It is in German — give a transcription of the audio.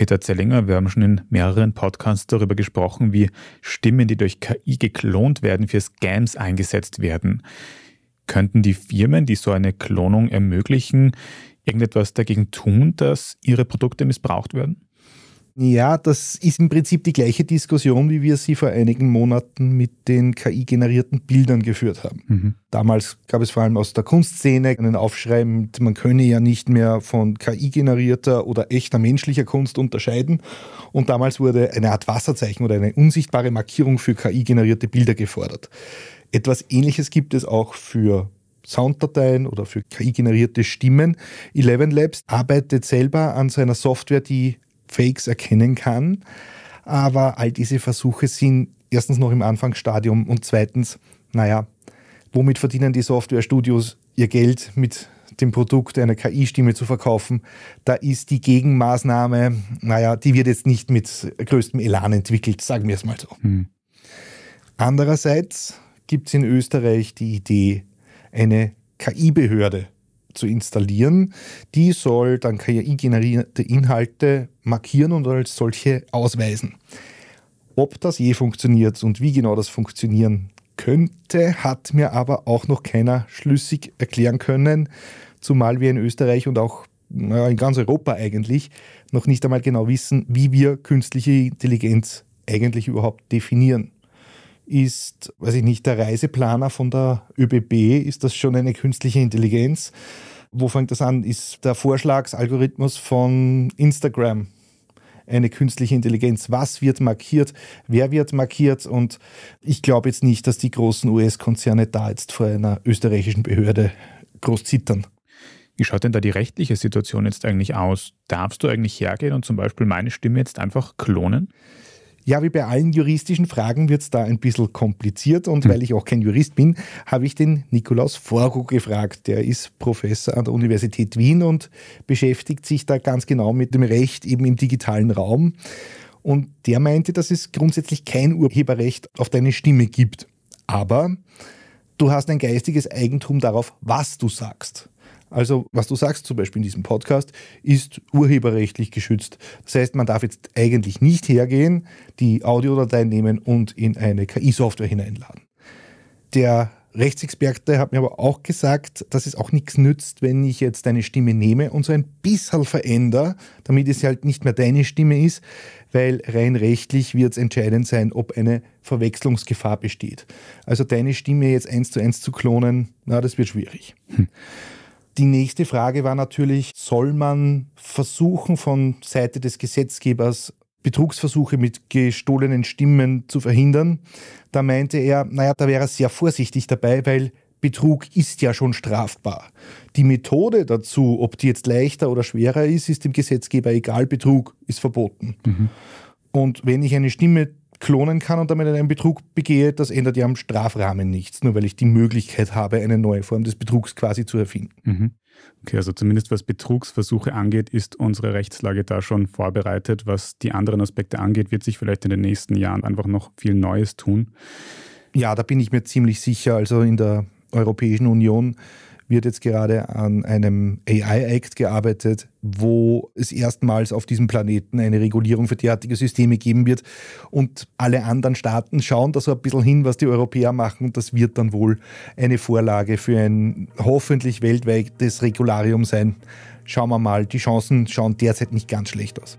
Peter Zellinger, wir haben schon in mehreren Podcasts darüber gesprochen, wie Stimmen, die durch KI geklont werden, für Scams eingesetzt werden. Könnten die Firmen, die so eine Klonung ermöglichen, irgendetwas dagegen tun, dass ihre Produkte missbraucht werden? Ja, das ist im Prinzip die gleiche Diskussion, wie wir sie vor einigen Monaten mit den KI-generierten Bildern geführt haben. Mhm. Damals gab es vor allem aus der Kunstszene einen Aufschrei, man könne ja nicht mehr von KI-generierter oder echter menschlicher Kunst unterscheiden. Und damals wurde eine Art Wasserzeichen oder eine unsichtbare Markierung für KI-generierte Bilder gefordert. Etwas Ähnliches gibt es auch für Sounddateien oder für KI-generierte Stimmen. Eleven Labs arbeitet selber an seiner Software, die Fakes erkennen kann. Aber all diese Versuche sind erstens noch im Anfangsstadium und zweitens, naja, womit verdienen die Softwarestudios ihr Geld mit dem Produkt einer KI-Stimme zu verkaufen? Da ist die Gegenmaßnahme, naja, die wird jetzt nicht mit größtem Elan entwickelt, sagen wir es mal so. Hm. Andererseits gibt es in Österreich die Idee, eine KI-Behörde zu installieren. Die soll dann KI-generierte Inhalte markieren und als solche ausweisen. Ob das je funktioniert und wie genau das funktionieren könnte, hat mir aber auch noch keiner schlüssig erklären können, zumal wir in Österreich und auch in ganz Europa eigentlich noch nicht einmal genau wissen, wie wir künstliche Intelligenz eigentlich überhaupt definieren ist, weiß ich nicht, der Reiseplaner von der ÖBB, ist das schon eine künstliche Intelligenz? Wo fängt das an? Ist der Vorschlagsalgorithmus von Instagram eine künstliche Intelligenz? Was wird markiert? Wer wird markiert? Und ich glaube jetzt nicht, dass die großen US-Konzerne da jetzt vor einer österreichischen Behörde groß zittern. Wie schaut denn da die rechtliche Situation jetzt eigentlich aus? Darfst du eigentlich hergehen und zum Beispiel meine Stimme jetzt einfach klonen? Ja, wie bei allen juristischen Fragen wird es da ein bisschen kompliziert und hm. weil ich auch kein Jurist bin, habe ich den Nikolaus Forgo gefragt. Der ist Professor an der Universität Wien und beschäftigt sich da ganz genau mit dem Recht eben im digitalen Raum. Und der meinte, dass es grundsätzlich kein Urheberrecht auf deine Stimme gibt. Aber du hast ein geistiges Eigentum darauf, was du sagst. Also was du sagst, zum Beispiel in diesem Podcast, ist urheberrechtlich geschützt. Das heißt, man darf jetzt eigentlich nicht hergehen, die Audiodatei nehmen und in eine KI-Software hineinladen. Der Rechtsexperte hat mir aber auch gesagt, dass es auch nichts nützt, wenn ich jetzt deine Stimme nehme und so ein bisschen verändere, damit es halt nicht mehr deine Stimme ist, weil rein rechtlich wird es entscheidend sein, ob eine Verwechslungsgefahr besteht. Also deine Stimme jetzt eins zu eins zu klonen, na, das wird schwierig. Hm. Die nächste Frage war natürlich, soll man versuchen von Seite des Gesetzgebers Betrugsversuche mit gestohlenen Stimmen zu verhindern? Da meinte er, naja, da wäre er sehr vorsichtig dabei, weil Betrug ist ja schon strafbar. Die Methode dazu, ob die jetzt leichter oder schwerer ist, ist dem Gesetzgeber egal. Betrug ist verboten. Mhm. Und wenn ich eine Stimme klonen kann und damit einen Betrug begehe, das ändert ja am Strafrahmen nichts, nur weil ich die Möglichkeit habe, eine neue Form des Betrugs quasi zu erfinden. Mhm. Okay, also zumindest was Betrugsversuche angeht, ist unsere Rechtslage da schon vorbereitet. Was die anderen Aspekte angeht, wird sich vielleicht in den nächsten Jahren einfach noch viel Neues tun. Ja, da bin ich mir ziemlich sicher. Also in der Europäischen Union wird jetzt gerade an einem AI-Act gearbeitet, wo es erstmals auf diesem Planeten eine Regulierung für derartige Systeme geben wird. Und alle anderen Staaten schauen da so ein bisschen hin, was die Europäer machen. Und das wird dann wohl eine Vorlage für ein hoffentlich weltweites Regularium sein. Schauen wir mal, die Chancen schauen derzeit nicht ganz schlecht aus.